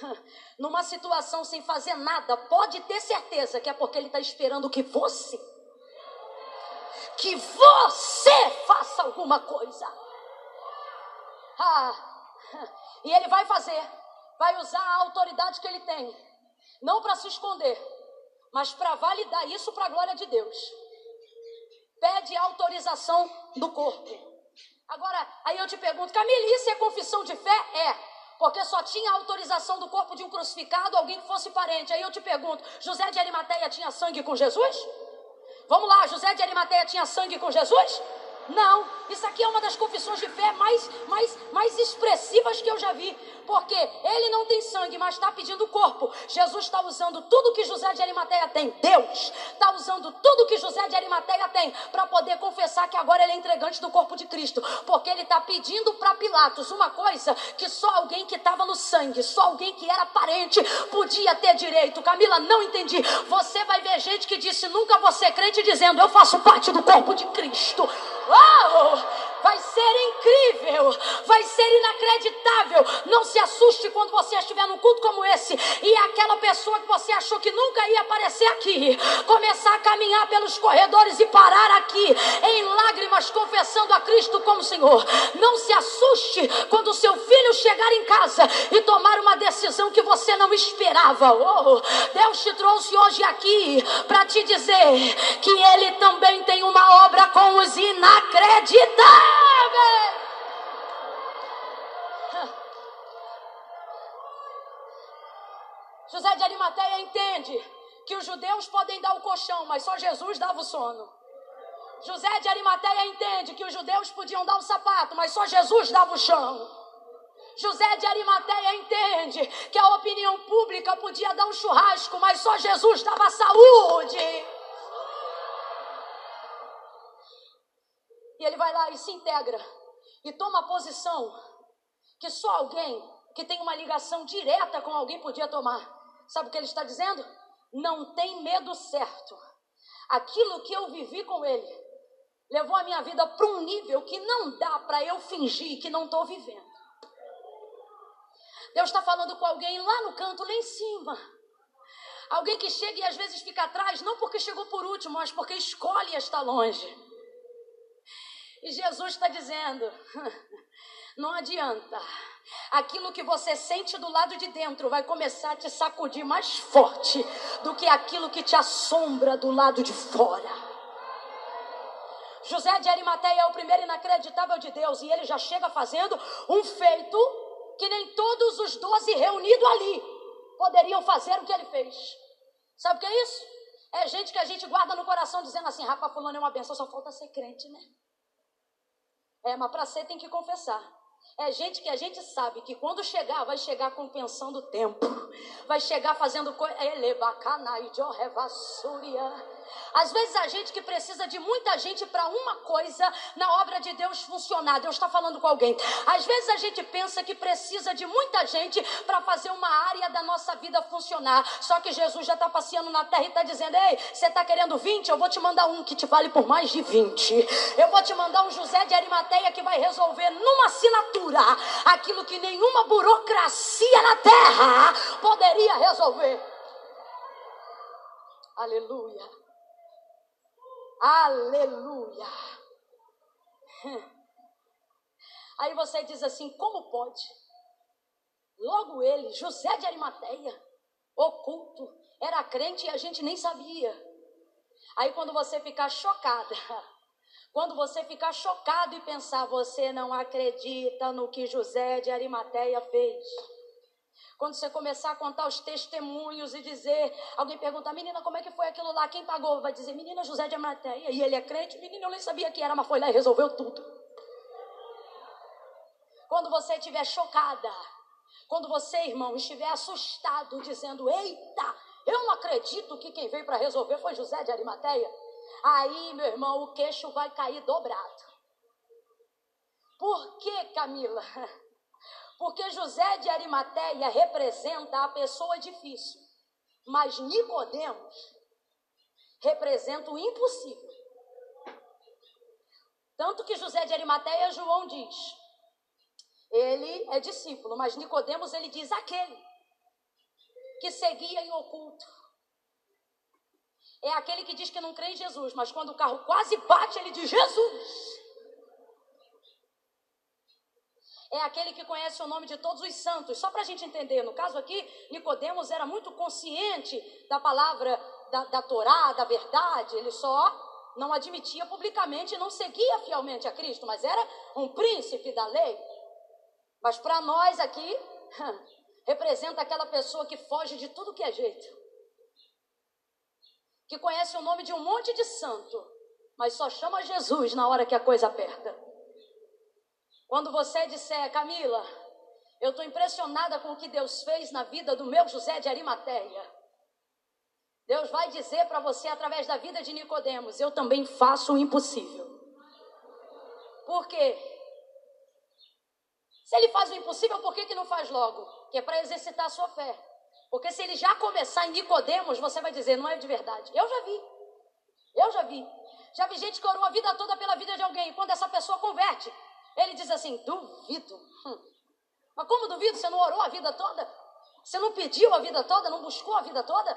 Speaker 1: numa situação sem fazer nada, pode ter certeza que é porque ele está esperando que você que você faça alguma coisa. Ah, e ele vai fazer, vai usar a autoridade que ele tem, não para se esconder, mas para validar isso para a glória de Deus. Pede autorização do corpo. Agora, aí eu te pergunto, Camila, isso é confissão de fé? É. Porque só tinha autorização do corpo de um crucificado, alguém que fosse parente. Aí eu te pergunto, José de Arimateia tinha sangue com Jesus? Vamos lá, José de Arimateia tinha sangue com Jesus? Não, isso aqui é uma das confissões de fé mais, mais, mais expressivas que eu já vi. Porque ele não tem sangue, mas está pedindo o corpo. Jesus está usando tudo que José de Arimateia tem. Deus está usando tudo que José de Arimateia tem para poder confessar que agora ele é entregante do corpo de Cristo. Porque ele está pedindo para Pilatos uma coisa que só alguém que estava no sangue, só alguém que era parente podia ter direito. Camila, não entendi. Você vai ver gente que disse nunca você crente dizendo eu faço parte do corpo de Cristo. Uau! Vai ser incrível, vai ser inacreditável. Não se assuste quando você estiver num culto como esse e aquela pessoa que você achou que nunca ia aparecer aqui começar a caminhar pelos corredores e parar aqui em lágrimas, confessando a Cristo como Senhor. Não se assuste quando seu filho chegar em casa e tomar uma decisão que você não esperava. Oh, Deus te trouxe hoje aqui para te dizer que Ele também tem uma obra com os inacreditáveis. José de Arimateia entende que os judeus podem dar o colchão, mas só Jesus dava o sono. José de Arimateia entende que os judeus podiam dar o sapato, mas só Jesus dava o chão. José de Arimateia entende que a opinião pública podia dar um churrasco, mas só Jesus dava saúde. E ele vai lá e se integra e toma a posição que só alguém que tem uma ligação direta com alguém podia tomar. Sabe o que ele está dizendo? Não tem medo certo. Aquilo que eu vivi com ele levou a minha vida para um nível que não dá para eu fingir que não estou vivendo. Deus está falando com alguém lá no canto, lá em cima. Alguém que chega e às vezes fica atrás, não porque chegou por último, mas porque escolhe estar longe. E Jesus está dizendo: não adianta. Aquilo que você sente do lado de dentro vai começar a te sacudir mais forte do que aquilo que te assombra do lado de fora. José de Arimateia é o primeiro inacreditável de Deus e ele já chega fazendo um feito que nem todos os doze reunidos ali poderiam fazer o que ele fez. Sabe o que é isso? É gente que a gente guarda no coração dizendo assim: rapaz, fulano é uma benção, só falta ser crente, né? É, mas para ser tem que confessar. É gente que a gente sabe que quando chegar, vai chegar compensando o tempo. Vai chegar fazendo coisa. Às vezes a gente que precisa de muita gente para uma coisa na obra de Deus funcionar. Deus está falando com alguém. Às vezes a gente pensa que precisa de muita gente para fazer uma área da nossa vida funcionar. Só que Jesus já está passeando na terra e está dizendo: Ei, você está querendo 20? Eu vou te mandar um que te vale por mais de 20. Eu vou te mandar um José de Arimateia que vai resolver numa assinatura aquilo que nenhuma burocracia na terra poderia resolver. Aleluia. Aleluia. Aí você diz assim: como pode? Logo ele, José de Arimateia, oculto, era crente e a gente nem sabia. Aí quando você ficar chocada, quando você ficar chocado e pensar, você não acredita no que José de Arimateia fez. Quando você começar a contar os testemunhos e dizer, alguém pergunta, menina, como é que foi aquilo lá? Quem pagou? Vai dizer, menina, José de Amateia. E ele é crente? Menina, eu nem sabia que era, mas foi lá e resolveu tudo. Quando você estiver chocada, quando você, irmão, estiver assustado, dizendo, eita, eu não acredito que quem veio para resolver foi José de Arimateia. Aí, meu irmão, o queixo vai cair dobrado. Por que, Camila? Porque José de Arimateia representa a pessoa difícil, mas Nicodemos representa o impossível. Tanto que José de Arimateia, João diz, ele é discípulo, mas Nicodemos ele diz aquele que seguia em oculto. É aquele que diz que não crê em Jesus, mas quando o carro quase bate, ele diz Jesus. É aquele que conhece o nome de todos os santos. Só para a gente entender, no caso aqui, Nicodemos era muito consciente da palavra da, da Torá, da verdade. Ele só não admitia publicamente não seguia fielmente a Cristo, mas era um príncipe da lei. Mas para nós aqui, representa aquela pessoa que foge de tudo que é jeito. Que conhece o nome de um monte de santo, mas só chama Jesus na hora que a coisa aperta. Quando você disser, Camila, eu estou impressionada com o que Deus fez na vida do meu José de Arimateia. Deus vai dizer para você através da vida de Nicodemos, eu também faço o impossível. Por quê? Se ele faz o impossível, por que, que não faz logo? Que é para exercitar a sua fé. Porque se ele já começar em Nicodemos, você vai dizer, não é de verdade. Eu já vi. Eu já vi. Já vi gente que orou a vida toda pela vida de alguém. Quando essa pessoa converte, ele diz assim: duvido. Hum. Mas como duvido? Você não orou a vida toda? Você não pediu a vida toda? Não buscou a vida toda?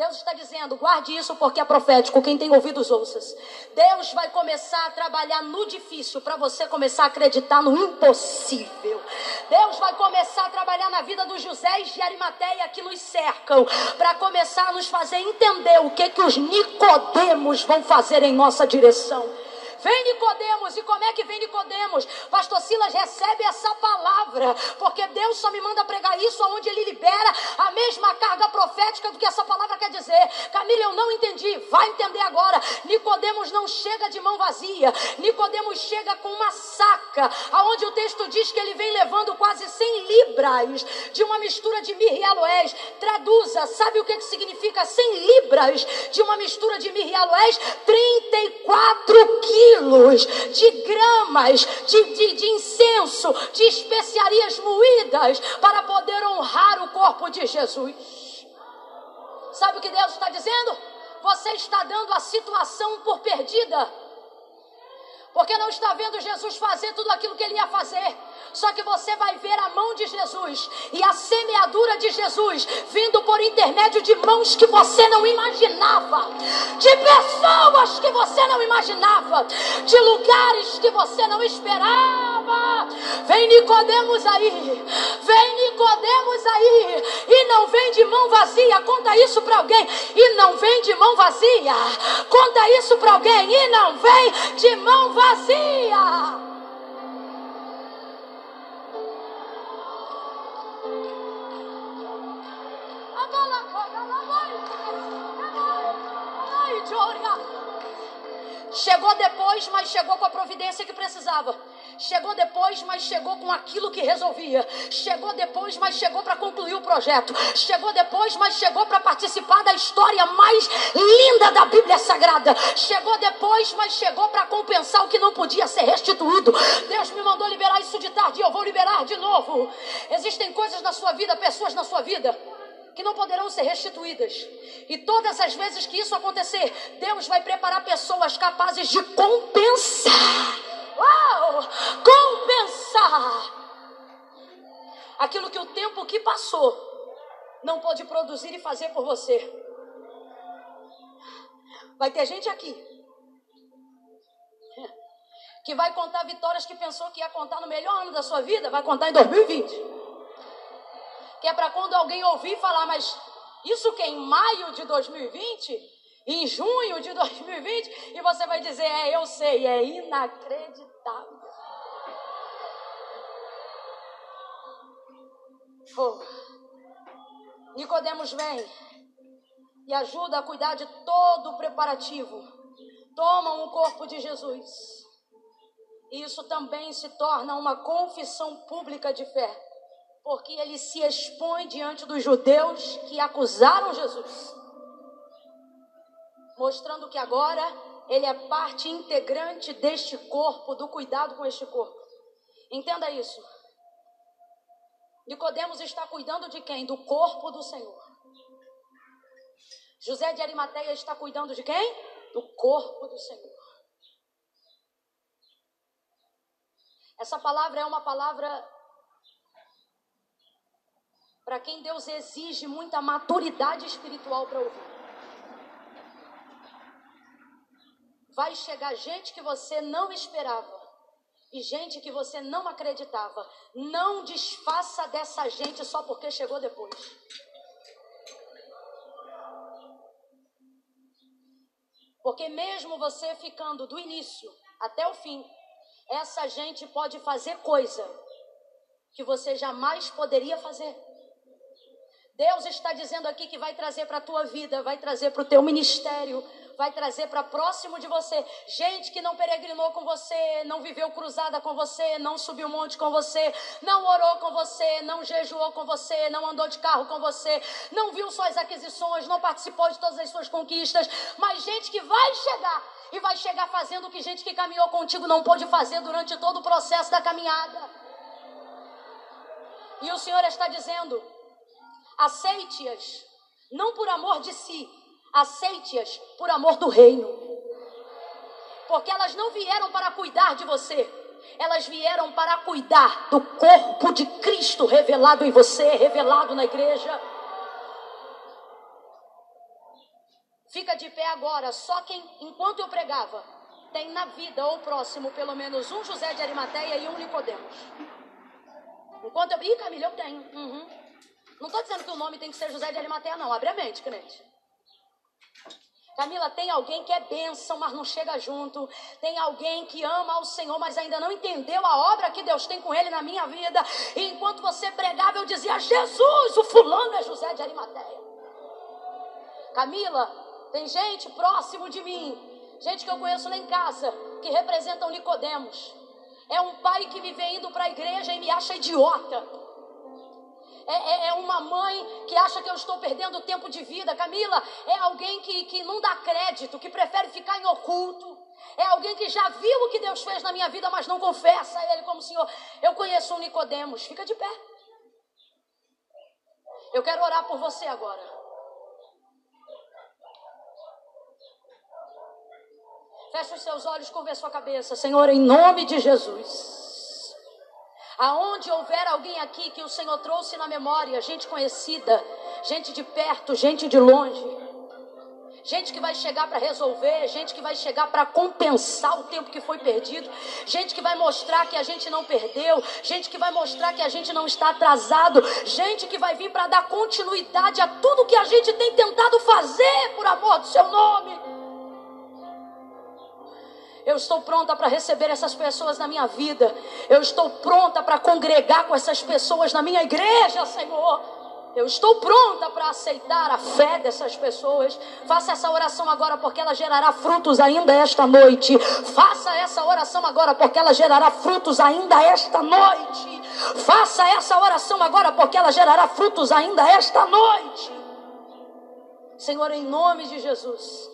Speaker 1: Deus está dizendo, guarde isso porque é profético. Quem tem ouvidos, ouças. Deus vai começar a trabalhar no difícil para você começar a acreditar no impossível. Deus vai começar a trabalhar na vida dos José de Arimateia que nos cercam, para começar a nos fazer entender o que que os Nicodemos vão fazer em nossa direção. Vem Nicodemos, e como é que vem Nicodemos? Pastor Silas recebe essa palavra, porque Deus só me manda pregar isso aonde ele libera a mesma carga profética do que essa palavra quer dizer. Camila, eu não entendi. Vai entender agora. Nicodemos não chega de mão vazia. Nicodemos chega com uma saca, aonde o texto diz que ele vem levando quase 100 libras de uma mistura de mirra e aloés. Traduza, sabe o que, que significa 100 libras de uma mistura de mirra e aloés? 34 quilos quilos de gramas de, de, de incenso, de especiarias moídas para poder honrar o corpo de Jesus. Sabe o que Deus está dizendo? Você está dando a situação por perdida. Porque não está vendo Jesus fazer tudo aquilo que ele ia fazer. Só que você vai ver a mão de Jesus e a semeadura de Jesus vindo por intermédio de mãos que você não imaginava, de pessoas que você não imaginava, de lugares que você não esperava. Vem Nicodemos aí, vem Nicodemos aí, e não vem de mão vazia. Conta isso para alguém. E não vem de mão vazia. Conta isso para alguém e não vem de mão vazia. Chegou depois, mas chegou com a providência que precisava. Chegou depois, mas chegou com aquilo que resolvia. Chegou depois, mas chegou para concluir o projeto. Chegou depois, mas chegou para participar da história mais linda da Bíblia Sagrada. Chegou depois, mas chegou para compensar o que não podia ser restituído. Deus me mandou liberar isso de tarde e eu vou liberar de novo. Existem coisas na sua vida, pessoas na sua vida que não poderão ser restituídas. E todas as vezes que isso acontecer, Deus vai preparar pessoas capazes de compensar. Uau! Compensar aquilo que o tempo que passou não pôde produzir e fazer por você. Vai ter gente aqui que vai contar vitórias que pensou que ia contar no melhor ano da sua vida, vai contar em 2020 que é para quando alguém ouvir falar, mas isso que é em maio de 2020? Em junho de 2020? E você vai dizer, é, eu sei, é inacreditável. Oh. Nicodemos vem e ajuda a cuidar de todo o preparativo. Tomam o corpo de Jesus. E isso também se torna uma confissão pública de fé porque ele se expõe diante dos judeus que acusaram Jesus, mostrando que agora ele é parte integrante deste corpo, do cuidado com este corpo. Entenda isso. Nicodemos está cuidando de quem? Do corpo do Senhor. José de Arimateia está cuidando de quem? Do corpo do Senhor. Essa palavra é uma palavra para quem Deus exige muita maturidade espiritual para ouvir. Vai chegar gente que você não esperava e gente que você não acreditava. Não desfaça dessa gente só porque chegou depois. Porque mesmo você ficando do início até o fim, essa gente pode fazer coisa que você jamais poderia fazer. Deus está dizendo aqui que vai trazer para a tua vida, vai trazer para o teu ministério, vai trazer para próximo de você gente que não peregrinou com você, não viveu cruzada com você, não subiu monte com você, não orou com você, não jejuou com você, não andou de carro com você, não viu suas aquisições, não participou de todas as suas conquistas, mas gente que vai chegar e vai chegar fazendo o que gente que caminhou contigo não pôde fazer durante todo o processo da caminhada. E o Senhor está dizendo: aceite-as, não por amor de si, aceite-as por amor do reino. Porque elas não vieram para cuidar de você. Elas vieram para cuidar do corpo de Cristo revelado em você, revelado na igreja. Fica de pé agora, só quem, enquanto eu pregava, tem na vida ou próximo pelo menos um José de Arimateia e um Nicodemos. Enquanto eu. Ih, Camila, eu tenho. Uhum. Não estou dizendo que o nome tem que ser José de Arimateia, não. Abre a mente, crente. Camila, tem alguém que é bênção, mas não chega junto. Tem alguém que ama ao Senhor, mas ainda não entendeu a obra que Deus tem com ele na minha vida. E enquanto você pregava, eu dizia: Jesus, o fulano é José de Arimateia. Camila, tem gente próximo de mim, gente que eu conheço lá em casa, que representam Nicodemos. É um pai que me vê indo para a igreja e me acha idiota. É, é, é, uma mãe que acha que eu estou perdendo tempo de vida. Camila, é alguém que, que não dá crédito, que prefere ficar em oculto. É alguém que já viu o que Deus fez na minha vida, mas não confessa a Ele como Senhor. Eu conheço um Nicodemos. Fica de pé. Eu quero orar por você agora. Feche os seus olhos, curva a sua cabeça. Senhor, em nome de Jesus. Aonde houver alguém aqui que o Senhor trouxe na memória, gente conhecida, gente de perto, gente de longe, gente que vai chegar para resolver, gente que vai chegar para compensar o tempo que foi perdido, gente que vai mostrar que a gente não perdeu, gente que vai mostrar que a gente não está atrasado, gente que vai vir para dar continuidade a tudo que a gente tem tentado fazer por amor do seu nome. Eu estou pronta para receber essas pessoas na minha vida. Eu estou pronta para congregar com essas pessoas na minha igreja, Senhor. Eu estou pronta para aceitar a fé dessas pessoas. Faça essa oração agora, porque ela gerará frutos ainda esta noite. Faça essa oração agora, porque ela gerará frutos ainda esta noite. Faça essa oração agora, porque ela gerará frutos ainda esta noite. Senhor, em nome de Jesus,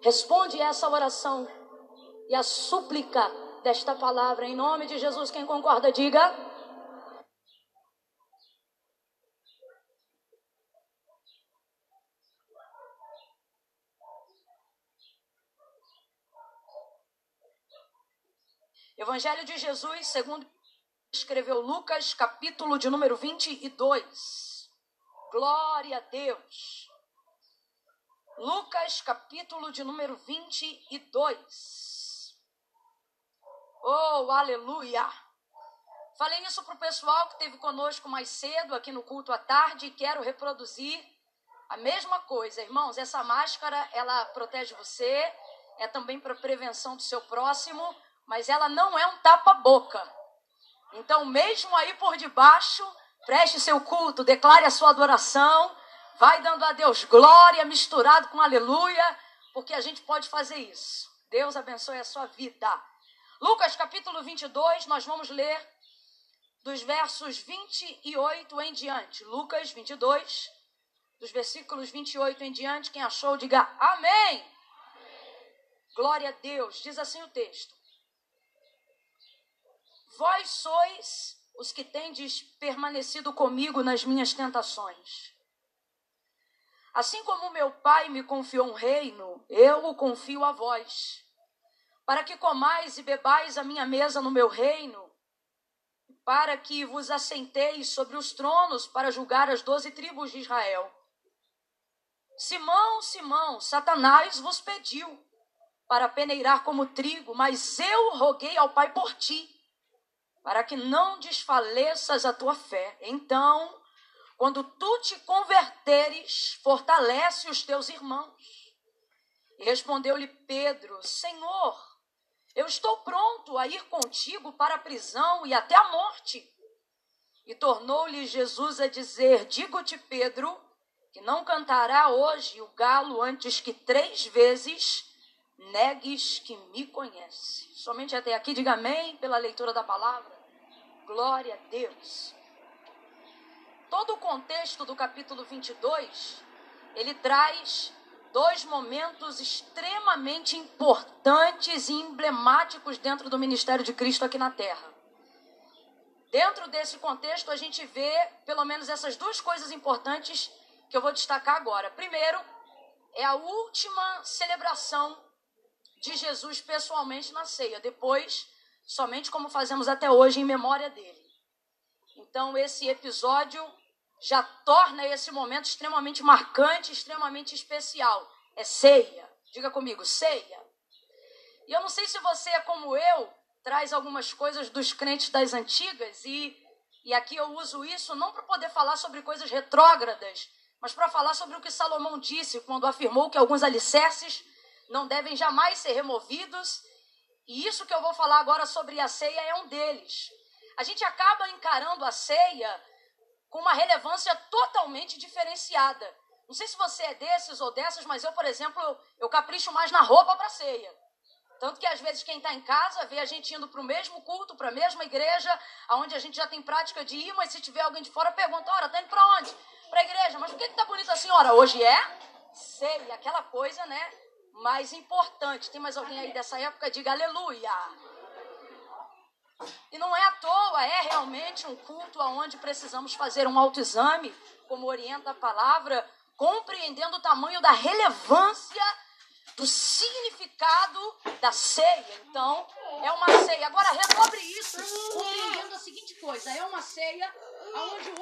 Speaker 1: responde essa oração e a súplica desta palavra. Em nome de Jesus, quem concorda, diga. Evangelho de Jesus, segundo escreveu Lucas, capítulo de número 22. Glória a Deus. Lucas, capítulo de número 22. Oh, aleluia! Falei isso para o pessoal que teve conosco mais cedo aqui no culto à tarde e quero reproduzir a mesma coisa. Irmãos, essa máscara, ela protege você, é também para prevenção do seu próximo, mas ela não é um tapa-boca. Então, mesmo aí por debaixo, preste seu culto, declare a sua adoração, vai dando a Deus glória misturado com aleluia, porque a gente pode fazer isso. Deus abençoe a sua vida. Lucas capítulo 22, nós vamos ler dos versos 28 em diante. Lucas 22, dos versículos 28 em diante. Quem achou, diga amém. amém. Glória a Deus. Diz assim o texto: Vós sois os que tendes permanecido comigo nas minhas tentações. Assim como meu pai me confiou um reino, eu o confio a vós para que comais e bebais a minha mesa no meu reino, para que vos assenteis sobre os tronos para julgar as doze tribos de Israel. Simão, Simão, Satanás vos pediu para peneirar como trigo, mas eu roguei ao Pai por ti, para que não desfaleças a tua fé. Então, quando tu te converteres, fortalece os teus irmãos. E respondeu-lhe Pedro: Senhor, eu estou pronto a ir contigo para a prisão e até a morte. E tornou-lhe Jesus a dizer: Digo-te, Pedro, que não cantará hoje o galo antes que três vezes negues que me conhece. Somente até aqui, diga amém pela leitura da palavra. Glória a Deus. Todo o contexto do capítulo 22, ele traz dois momentos extremamente importantes e emblemáticos dentro do ministério de Cristo aqui na Terra. Dentro desse contexto, a gente vê pelo menos essas duas coisas importantes que eu vou destacar agora. Primeiro, é a última celebração de Jesus pessoalmente na ceia, depois, somente como fazemos até hoje, em memória dele. Então, esse episódio já torna esse momento extremamente marcante, extremamente especial. É ceia. Diga comigo, ceia. E eu não sei se você é como eu, traz algumas coisas dos crentes das antigas e e aqui eu uso isso não para poder falar sobre coisas retrógradas, mas para falar sobre o que Salomão disse quando afirmou que alguns alicerces não devem jamais ser removidos. E isso que eu vou falar agora sobre a ceia é um deles. A gente acaba encarando a ceia com uma relevância totalmente diferenciada. Não sei se você é desses ou dessas, mas eu, por exemplo, eu capricho mais na roupa para ceia. Tanto que às vezes quem está em casa vê a gente indo para o mesmo culto, para a mesma igreja, aonde a gente já tem prática de ir, mas se tiver alguém de fora, pergunta: ora, está indo para onde? Para a igreja. Mas por que está bonita a senhora? Hoje é ceia, aquela coisa, né? Mais importante. Tem mais alguém aí dessa época? Diga aleluia. E não é à toa, é realmente um culto onde precisamos fazer um autoexame, como orienta a palavra, compreendendo o tamanho da relevância do significado da ceia. Então, é uma ceia. Agora, redobre isso, compreendendo a seguinte coisa: é uma ceia onde